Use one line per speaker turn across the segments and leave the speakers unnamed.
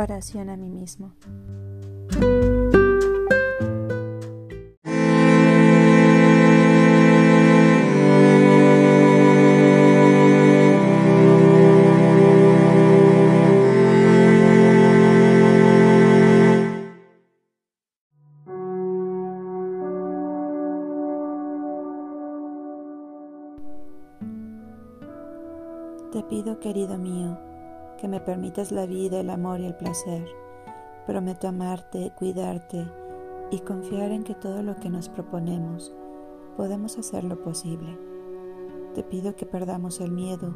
Oración a mí mismo. Te pido, querido mío, que me permitas la vida, el amor y el placer. Prometo amarte, cuidarte y confiar en que todo lo que nos proponemos podemos hacerlo posible. Te pido que perdamos el miedo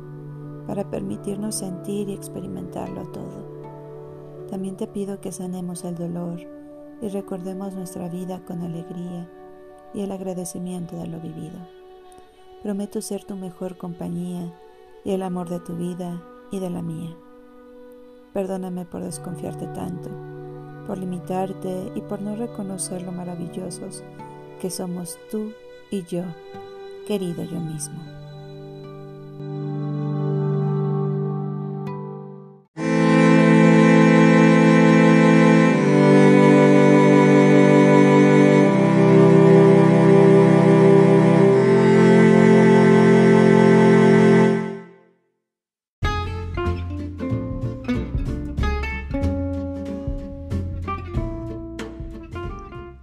para permitirnos sentir y experimentarlo todo. También te pido que sanemos el dolor y recordemos nuestra vida con alegría y el agradecimiento de lo vivido. Prometo ser tu mejor compañía y el amor de tu vida y de la mía. Perdóname por desconfiarte tanto, por limitarte y por no reconocer lo maravillosos que somos tú y yo, querido yo mismo.